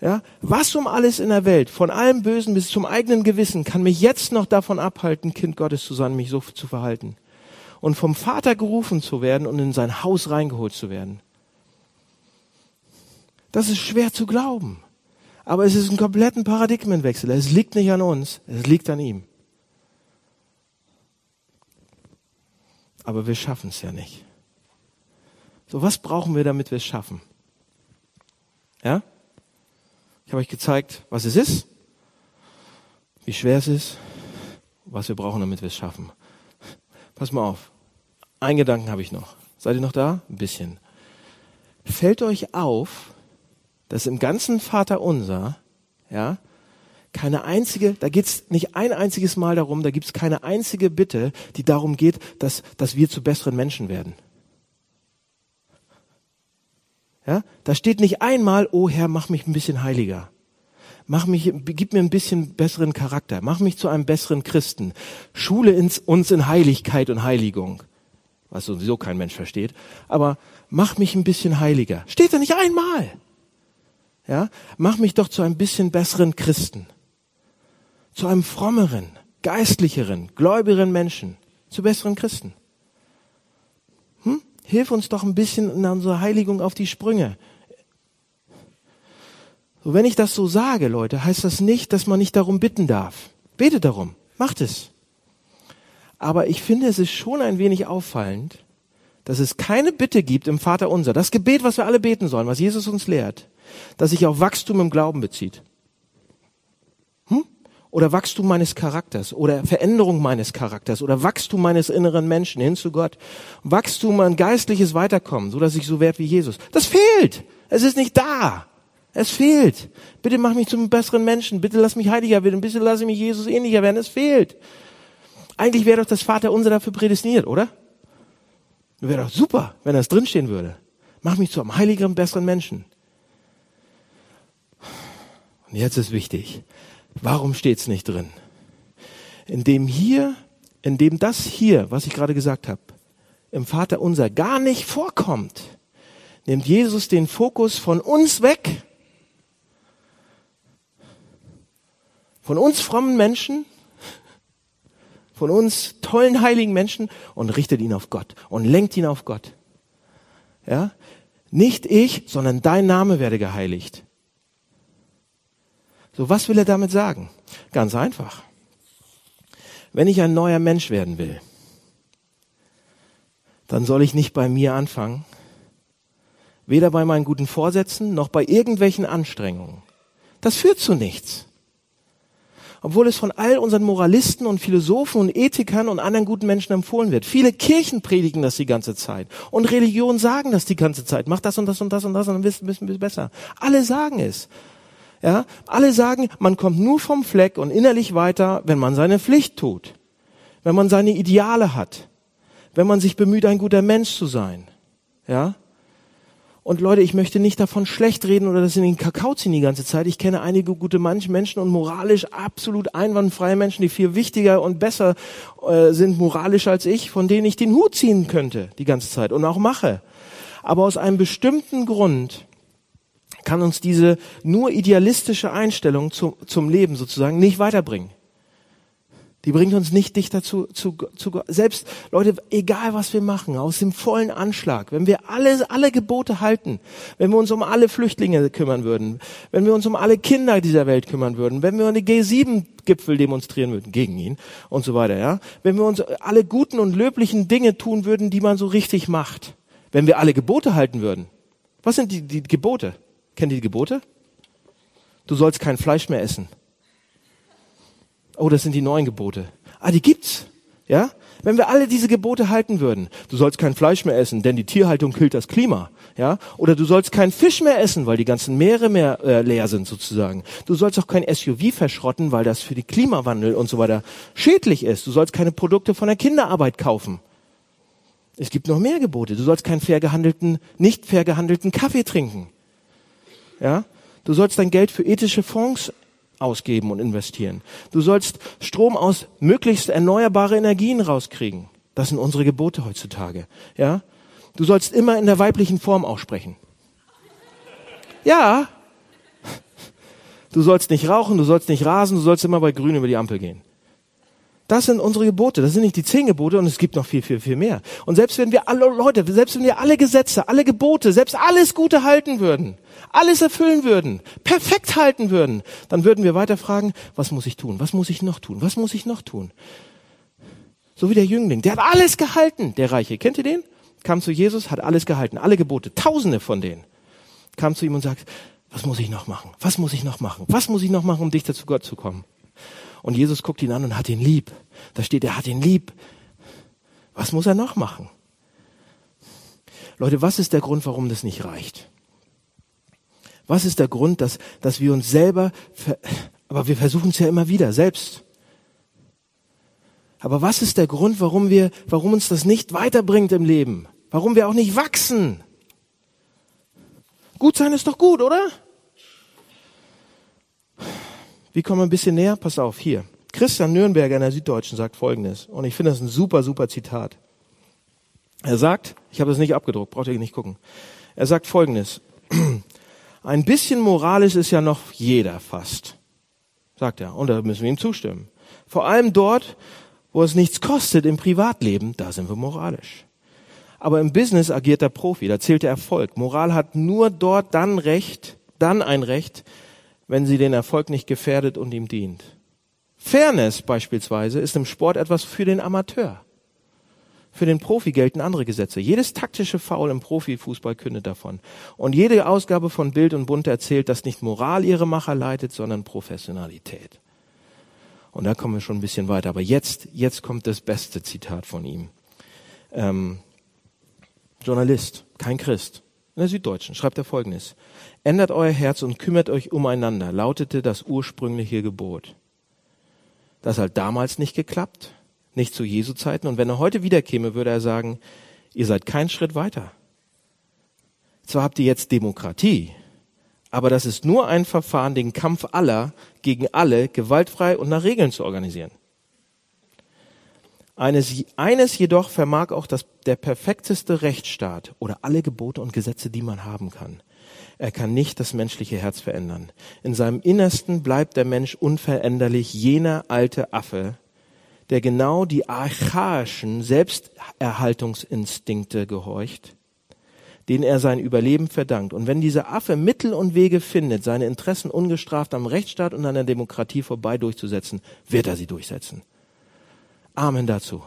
Ja, was um alles in der Welt, von allem Bösen bis zum eigenen Gewissen, kann mich jetzt noch davon abhalten, Kind Gottes zu sein, mich so zu verhalten und vom Vater gerufen zu werden und in sein Haus reingeholt zu werden? Das ist schwer zu glauben. Aber es ist ein kompletten Paradigmenwechsel. Es liegt nicht an uns, es liegt an ihm. Aber wir schaffen es ja nicht. So, was brauchen wir, damit wir es schaffen? Ja? Ich habe euch gezeigt, was es ist, wie schwer es ist, was wir brauchen, damit wir es schaffen. Pass mal auf. Ein Gedanken habe ich noch. Seid ihr noch da? Ein bisschen. Fällt euch auf, dass im ganzen Vater unser, ja, keine einzige, da geht's nicht ein einziges Mal darum, da gibt's keine einzige Bitte, die darum geht, dass, dass wir zu besseren Menschen werden. Ja, da steht nicht einmal, oh Herr, mach mich ein bisschen heiliger. Mach mich, gib mir ein bisschen besseren Charakter. Mach mich zu einem besseren Christen. Schule ins, uns in Heiligkeit und Heiligung. Was sowieso kein Mensch versteht. Aber mach mich ein bisschen heiliger. Steht da nicht einmal. Ja, mach mich doch zu einem bisschen besseren Christen, zu einem frommeren, geistlicheren, gläubigeren Menschen, zu besseren Christen. Hm? Hilf uns doch ein bisschen in unserer Heiligung auf die Sprünge. So, wenn ich das so sage, Leute, heißt das nicht, dass man nicht darum bitten darf. Bete darum, macht es. Aber ich finde, es ist schon ein wenig auffallend, dass es keine Bitte gibt im Vater unser, das Gebet, was wir alle beten sollen, was Jesus uns lehrt, das sich auf Wachstum im Glauben bezieht. Oder Wachstum meines Charakters oder Veränderung meines Charakters oder Wachstum meines inneren Menschen hin zu Gott. Wachstum ein geistliches Weiterkommen, so dass ich so werde wie Jesus. Das fehlt. Es ist nicht da. Es fehlt. Bitte mach mich zum besseren Menschen. Bitte lass mich heiliger werden. Bitte lass mich Jesus ähnlicher werden. Es fehlt. Eigentlich wäre doch das Vater unser dafür prädestiniert, oder? Wäre doch super, wenn das drinstehen würde. Mach mich zu einem heiligeren, besseren Menschen. Und jetzt ist wichtig, warum steht es nicht drin? In dem hier, in dem das hier, was ich gerade gesagt habe, im Vater unser gar nicht vorkommt, nimmt Jesus den Fokus von uns weg, von uns frommen Menschen, von uns tollen heiligen Menschen und richtet ihn auf Gott und lenkt ihn auf Gott. Ja? Nicht ich, sondern dein Name werde geheiligt. So, was will er damit sagen? Ganz einfach. Wenn ich ein neuer Mensch werden will, dann soll ich nicht bei mir anfangen, weder bei meinen guten Vorsätzen noch bei irgendwelchen Anstrengungen. Das führt zu nichts. Obwohl es von all unseren Moralisten und Philosophen und Ethikern und anderen guten Menschen empfohlen wird. Viele Kirchen predigen das die ganze Zeit. Und Religionen sagen das die ganze Zeit. Mach das und das und das und das und dann bist du besser. Alle sagen es. Ja, alle sagen, man kommt nur vom Fleck und innerlich weiter, wenn man seine Pflicht tut, wenn man seine Ideale hat, wenn man sich bemüht, ein guter Mensch zu sein. Ja? Und Leute, ich möchte nicht davon schlecht reden oder das in den Kakao ziehen die ganze Zeit. Ich kenne einige gute Menschen und moralisch absolut einwandfreie Menschen, die viel wichtiger und besser äh, sind moralisch als ich, von denen ich den Hut ziehen könnte die ganze Zeit und auch mache. Aber aus einem bestimmten Grund kann uns diese nur idealistische Einstellung zum, zum Leben sozusagen nicht weiterbringen. Die bringt uns nicht dichter zu, zu, zu Gott. Selbst, Leute, egal was wir machen, aus dem vollen Anschlag, wenn wir alle, alle Gebote halten, wenn wir uns um alle Flüchtlinge kümmern würden, wenn wir uns um alle Kinder dieser Welt kümmern würden, wenn wir eine G7-Gipfel demonstrieren würden, gegen ihn und so weiter, ja, wenn wir uns alle guten und löblichen Dinge tun würden, die man so richtig macht, wenn wir alle Gebote halten würden. Was sind die, die Gebote? Kennt ihr die Gebote? Du sollst kein Fleisch mehr essen. Oh, das sind die neuen Gebote. Ah, die gibt's. Ja? Wenn wir alle diese Gebote halten würden, du sollst kein Fleisch mehr essen, denn die Tierhaltung killt das Klima, ja? Oder du sollst keinen Fisch mehr essen, weil die ganzen Meere mehr äh, leer sind sozusagen. Du sollst auch kein SUV verschrotten, weil das für die Klimawandel und so weiter schädlich ist. Du sollst keine Produkte von der Kinderarbeit kaufen. Es gibt noch mehr Gebote. Du sollst keinen fair gehandelten, nicht fair gehandelten Kaffee trinken. Ja? Du sollst dein Geld für ethische Fonds ausgeben und investieren. Du sollst Strom aus möglichst erneuerbare Energien rauskriegen. Das sind unsere Gebote heutzutage. Ja? Du sollst immer in der weiblichen Form aussprechen. Ja. Du sollst nicht rauchen, du sollst nicht rasen, du sollst immer bei Grün über die Ampel gehen. Das sind unsere Gebote. Das sind nicht die zehn Gebote und es gibt noch viel, viel, viel mehr. Und selbst wenn wir alle Leute, selbst wenn wir alle Gesetze, alle Gebote, selbst alles Gute halten würden, alles erfüllen würden, perfekt halten würden, dann würden wir weiter fragen, was muss ich tun? Was muss ich noch tun? Was muss ich noch tun? So wie der Jüngling, der hat alles gehalten, der Reiche. Kennt ihr den? Kam zu Jesus, hat alles gehalten, alle Gebote, tausende von denen. Kam zu ihm und sagt, was muss ich noch machen? Was muss ich noch machen? Was muss ich noch machen, um dichter zu Gott zu kommen? Und Jesus guckt ihn an und hat ihn lieb. Da steht, er hat ihn lieb. Was muss er noch machen? Leute, was ist der Grund, warum das nicht reicht? Was ist der Grund, dass, dass wir uns selber, aber wir versuchen es ja immer wieder selbst. Aber was ist der Grund, warum wir, warum uns das nicht weiterbringt im Leben? Warum wir auch nicht wachsen? Gut sein ist doch gut, oder? Wie kommen wir ein bisschen näher? Pass auf, hier. Christian Nürnberger in der Süddeutschen sagt Folgendes. Und ich finde das ein super, super Zitat. Er sagt, ich habe das nicht abgedruckt, braucht ihr nicht gucken. Er sagt Folgendes. Ein bisschen moralisch ist ja noch jeder fast. Sagt er. Und da müssen wir ihm zustimmen. Vor allem dort, wo es nichts kostet im Privatleben, da sind wir moralisch. Aber im Business agiert der Profi, da zählt der Erfolg. Moral hat nur dort dann Recht, dann ein Recht, wenn sie den Erfolg nicht gefährdet und ihm dient. Fairness beispielsweise ist im Sport etwas für den Amateur. Für den Profi gelten andere Gesetze. Jedes taktische Foul im Profifußball kündet davon. Und jede Ausgabe von Bild und Bund erzählt, dass nicht Moral ihre Macher leitet, sondern Professionalität. Und da kommen wir schon ein bisschen weiter. Aber jetzt, jetzt kommt das beste Zitat von ihm. Ähm, Journalist, kein Christ, in der Süddeutschen schreibt er folgendes. Ändert euer Herz und kümmert euch umeinander, lautete das ursprüngliche Gebot. Das hat damals nicht geklappt, nicht zu Jesu Zeiten. Und wenn er heute wiederkäme, würde er sagen, ihr seid keinen Schritt weiter. Zwar habt ihr jetzt Demokratie, aber das ist nur ein Verfahren, den Kampf aller gegen alle gewaltfrei und nach Regeln zu organisieren. Eines, eines jedoch vermag auch das, der perfekteste Rechtsstaat oder alle Gebote und Gesetze, die man haben kann. Er kann nicht das menschliche Herz verändern. In seinem Innersten bleibt der Mensch unveränderlich jener alte Affe, der genau die archaischen Selbsterhaltungsinstinkte gehorcht, denen er sein Überleben verdankt. Und wenn dieser Affe Mittel und Wege findet, seine Interessen ungestraft am Rechtsstaat und an der Demokratie vorbei durchzusetzen, wird er sie durchsetzen. Amen dazu.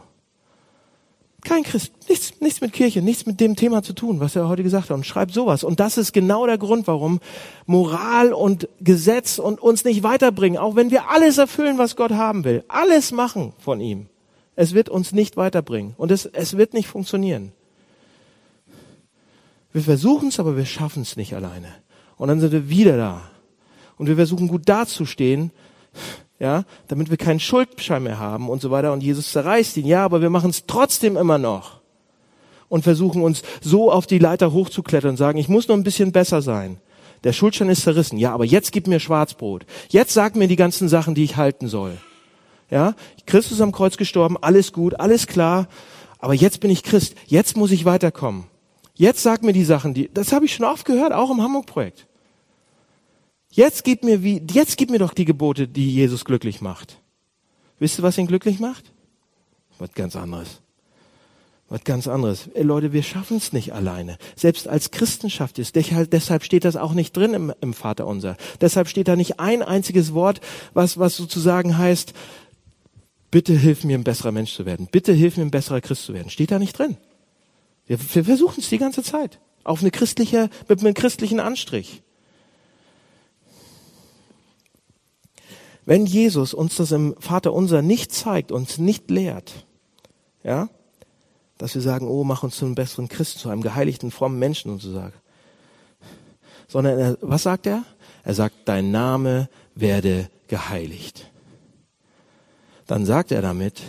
Kein Christ, nichts, nichts mit Kirche, nichts mit dem Thema zu tun, was er heute gesagt hat und schreibt sowas. Und das ist genau der Grund, warum Moral und Gesetz und uns nicht weiterbringen, auch wenn wir alles erfüllen, was Gott haben will, alles machen von ihm. Es wird uns nicht weiterbringen und es, es wird nicht funktionieren. Wir versuchen es, aber wir schaffen es nicht alleine. Und dann sind wir wieder da. Und wir versuchen gut dazustehen, ja, damit wir keinen Schuldschein mehr haben und so weiter. Und Jesus zerreißt ihn, ja, aber wir machen es trotzdem immer noch und versuchen uns so auf die Leiter hochzuklettern und sagen, ich muss noch ein bisschen besser sein. Der Schuldschein ist zerrissen, ja, aber jetzt gib mir Schwarzbrot. Jetzt sag mir die ganzen Sachen, die ich halten soll. Ja, Christus am Kreuz gestorben, alles gut, alles klar, aber jetzt bin ich Christ, jetzt muss ich weiterkommen. Jetzt sag mir die Sachen, die, das habe ich schon oft gehört, auch im Hamburg-Projekt. Jetzt gib mir wie, jetzt gib mir doch die Gebote, die Jesus glücklich macht. Wisst ihr, was ihn glücklich macht? Was ganz anderes. Was ganz anderes. Ey, Leute, wir schaffen es nicht alleine. Selbst als Christen schafft es. Deshalb steht das auch nicht drin im, im Vater unser. Deshalb steht da nicht ein einziges Wort, was, was sozusagen heißt, bitte hilf mir, ein besserer Mensch zu werden. Bitte hilf mir, ein besserer Christ zu werden. Steht da nicht drin. Wir, wir versuchen es die ganze Zeit. Auf eine christliche, mit einem christlichen Anstrich. Wenn Jesus uns das im Vater unser nicht zeigt, uns nicht lehrt, ja, dass wir sagen, oh, mach uns zu einem besseren Christen, zu einem geheiligten, frommen Menschen und so sagen. Sondern er, was sagt er? Er sagt, dein Name werde geheiligt. Dann sagt er damit,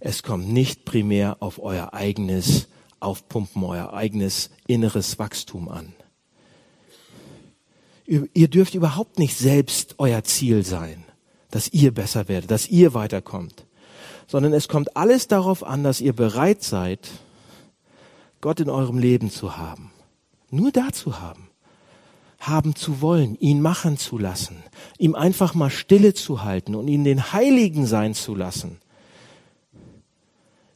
es kommt nicht primär auf euer eigenes Aufpumpen, euer eigenes inneres Wachstum an. Ihr dürft überhaupt nicht selbst euer Ziel sein dass ihr besser werdet, dass ihr weiterkommt, sondern es kommt alles darauf an, dass ihr bereit seid, Gott in eurem Leben zu haben. Nur da zu haben. Haben zu wollen, ihn machen zu lassen, ihm einfach mal Stille zu halten und ihn den Heiligen sein zu lassen,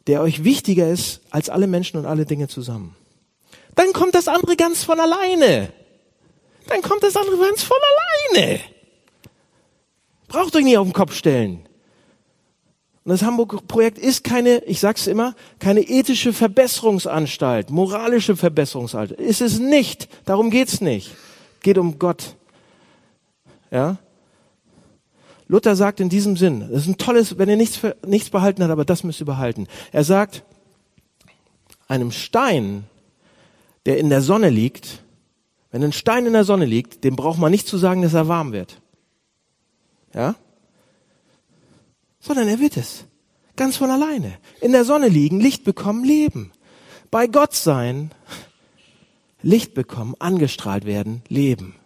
der euch wichtiger ist als alle Menschen und alle Dinge zusammen. Dann kommt das andere ganz von alleine. Dann kommt das andere ganz von alleine. Braucht euch nicht auf den Kopf stellen. Und das Hamburg-Projekt ist keine, ich sag's immer, keine ethische Verbesserungsanstalt, moralische Verbesserungsanstalt. Ist es nicht. Darum geht's nicht. Geht um Gott. Ja? Luther sagt in diesem Sinn, das ist ein tolles, wenn er nichts, nichts behalten hat, aber das müsst ihr behalten. Er sagt, einem Stein, der in der Sonne liegt, wenn ein Stein in der Sonne liegt, dem braucht man nicht zu sagen, dass er warm wird. Ja? Sondern er wird es. Ganz von alleine. In der Sonne liegen, Licht bekommen, leben. Bei Gott sein, Licht bekommen, angestrahlt werden, leben.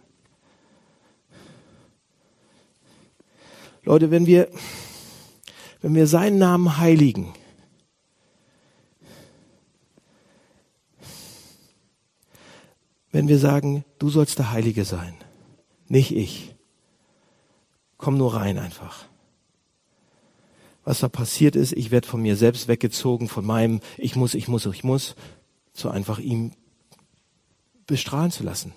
Leute, wenn wir, wenn wir seinen Namen heiligen, wenn wir sagen, du sollst der Heilige sein, nicht ich, Komm nur rein einfach. Was da passiert ist, ich werde von mir selbst weggezogen, von meinem Ich muss, ich muss, ich muss, zu einfach ihm bestrahlen zu lassen.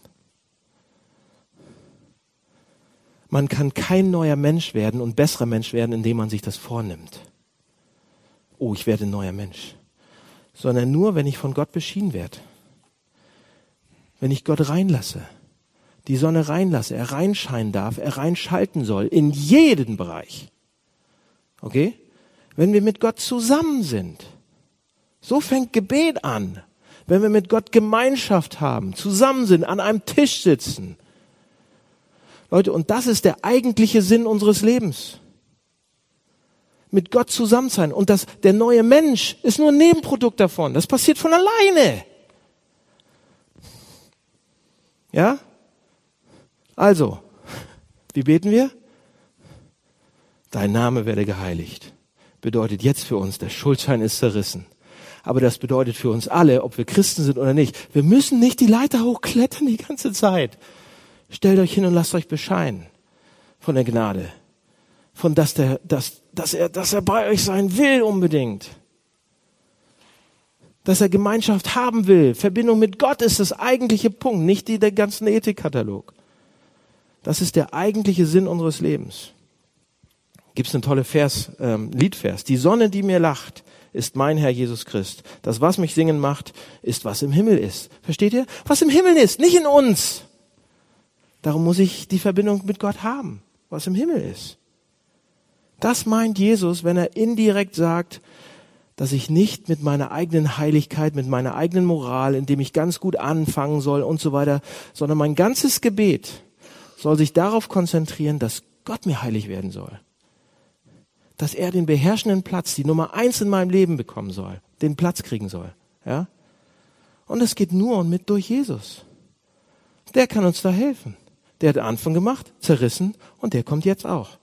Man kann kein neuer Mensch werden und besserer Mensch werden, indem man sich das vornimmt. Oh, ich werde ein neuer Mensch. Sondern nur, wenn ich von Gott beschieden werde. Wenn ich Gott reinlasse die Sonne reinlasse, er reinscheinen darf, er reinschalten soll, in jeden Bereich. Okay? Wenn wir mit Gott zusammen sind. So fängt Gebet an. Wenn wir mit Gott Gemeinschaft haben, zusammen sind, an einem Tisch sitzen. Leute, und das ist der eigentliche Sinn unseres Lebens. Mit Gott zusammen sein. Und das, der neue Mensch ist nur ein Nebenprodukt davon. Das passiert von alleine. Ja? Also, wie beten wir? Dein Name werde geheiligt. Bedeutet jetzt für uns, der Schuldschein ist zerrissen. Aber das bedeutet für uns alle, ob wir Christen sind oder nicht, wir müssen nicht die Leiter hochklettern die ganze Zeit. Stellt euch hin und lasst euch bescheiden von der Gnade. Von dass der, dass, dass er, dass er bei euch sein will unbedingt. Dass er Gemeinschaft haben will. Verbindung mit Gott ist das eigentliche Punkt, nicht die, der ganzen Ethikkatalog. Das ist der eigentliche Sinn unseres Lebens. Gibt es eine tolle Vers, ähm, Liedvers. Die Sonne, die mir lacht, ist mein Herr Jesus Christ. Das, was mich singen macht, ist, was im Himmel ist. Versteht ihr? Was im Himmel ist, nicht in uns. Darum muss ich die Verbindung mit Gott haben, was im Himmel ist. Das meint Jesus, wenn er indirekt sagt, dass ich nicht mit meiner eigenen Heiligkeit, mit meiner eigenen Moral, indem ich ganz gut anfangen soll und so weiter, sondern mein ganzes Gebet soll sich darauf konzentrieren, dass Gott mir heilig werden soll. Dass er den beherrschenden Platz, die Nummer eins in meinem Leben bekommen soll, den Platz kriegen soll. Ja? Und es geht nur und mit durch Jesus. Der kann uns da helfen. Der hat Anfang gemacht, zerrissen und der kommt jetzt auch.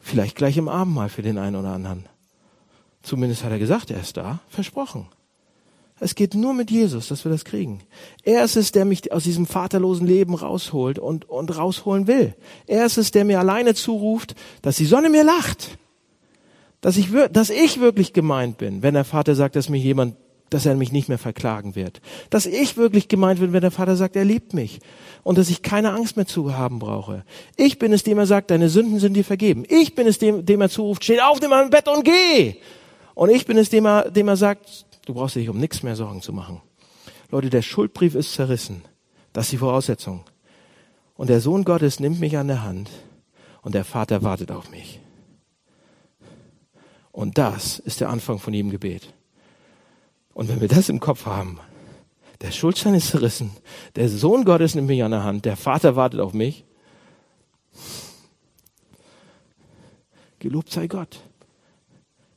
Vielleicht gleich im Abendmahl für den einen oder anderen. Zumindest hat er gesagt, er ist da, versprochen. Es geht nur mit Jesus, dass wir das kriegen. Er ist es, der mich aus diesem vaterlosen Leben rausholt und, und rausholen will. Er ist es, der mir alleine zuruft, dass die Sonne mir lacht. Dass ich, dass ich wirklich gemeint bin, wenn der Vater sagt, dass mir jemand, dass er mich nicht mehr verklagen wird. Dass ich wirklich gemeint bin, wenn der Vater sagt, er liebt mich. Und dass ich keine Angst mehr zu haben brauche. Ich bin es, dem er sagt, deine Sünden sind dir vergeben. Ich bin es, dem, dem er zuruft, steh auf, nimm im Bett und geh. Und ich bin es, dem er, dem er sagt, Du brauchst dich um nichts mehr Sorgen zu machen. Leute, der Schuldbrief ist zerrissen. Das ist die Voraussetzung. Und der Sohn Gottes nimmt mich an der Hand und der Vater wartet auf mich. Und das ist der Anfang von jedem Gebet. Und wenn wir das im Kopf haben, der Schuldschein ist zerrissen, der Sohn Gottes nimmt mich an der Hand, der Vater wartet auf mich. Gelobt sei Gott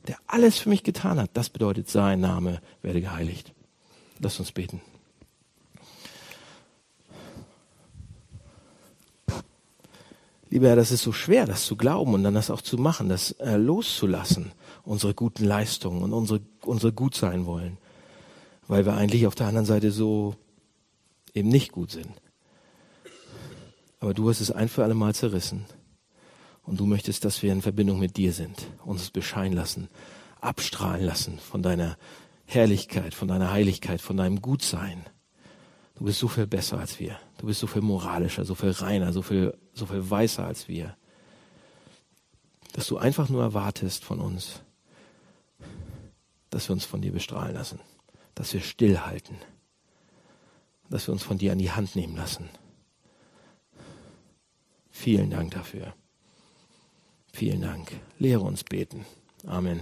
der alles für mich getan hat. Das bedeutet, sein Name werde geheiligt. Lass uns beten. Lieber Herr, das ist so schwer, das zu glauben und dann das auch zu machen, das äh, loszulassen, unsere guten Leistungen und unsere, unsere gut sein wollen, weil wir eigentlich auf der anderen Seite so eben nicht gut sind. Aber du hast es ein für alle Mal zerrissen. Und du möchtest, dass wir in Verbindung mit dir sind, uns bescheinen lassen, abstrahlen lassen von deiner Herrlichkeit, von deiner Heiligkeit, von deinem Gutsein. Du bist so viel besser als wir. Du bist so viel moralischer, so viel reiner, so viel, so viel weißer als wir. Dass du einfach nur erwartest von uns, dass wir uns von dir bestrahlen lassen, dass wir stillhalten, dass wir uns von dir an die Hand nehmen lassen. Vielen Dank dafür. Vielen Dank. Lehre uns beten. Amen.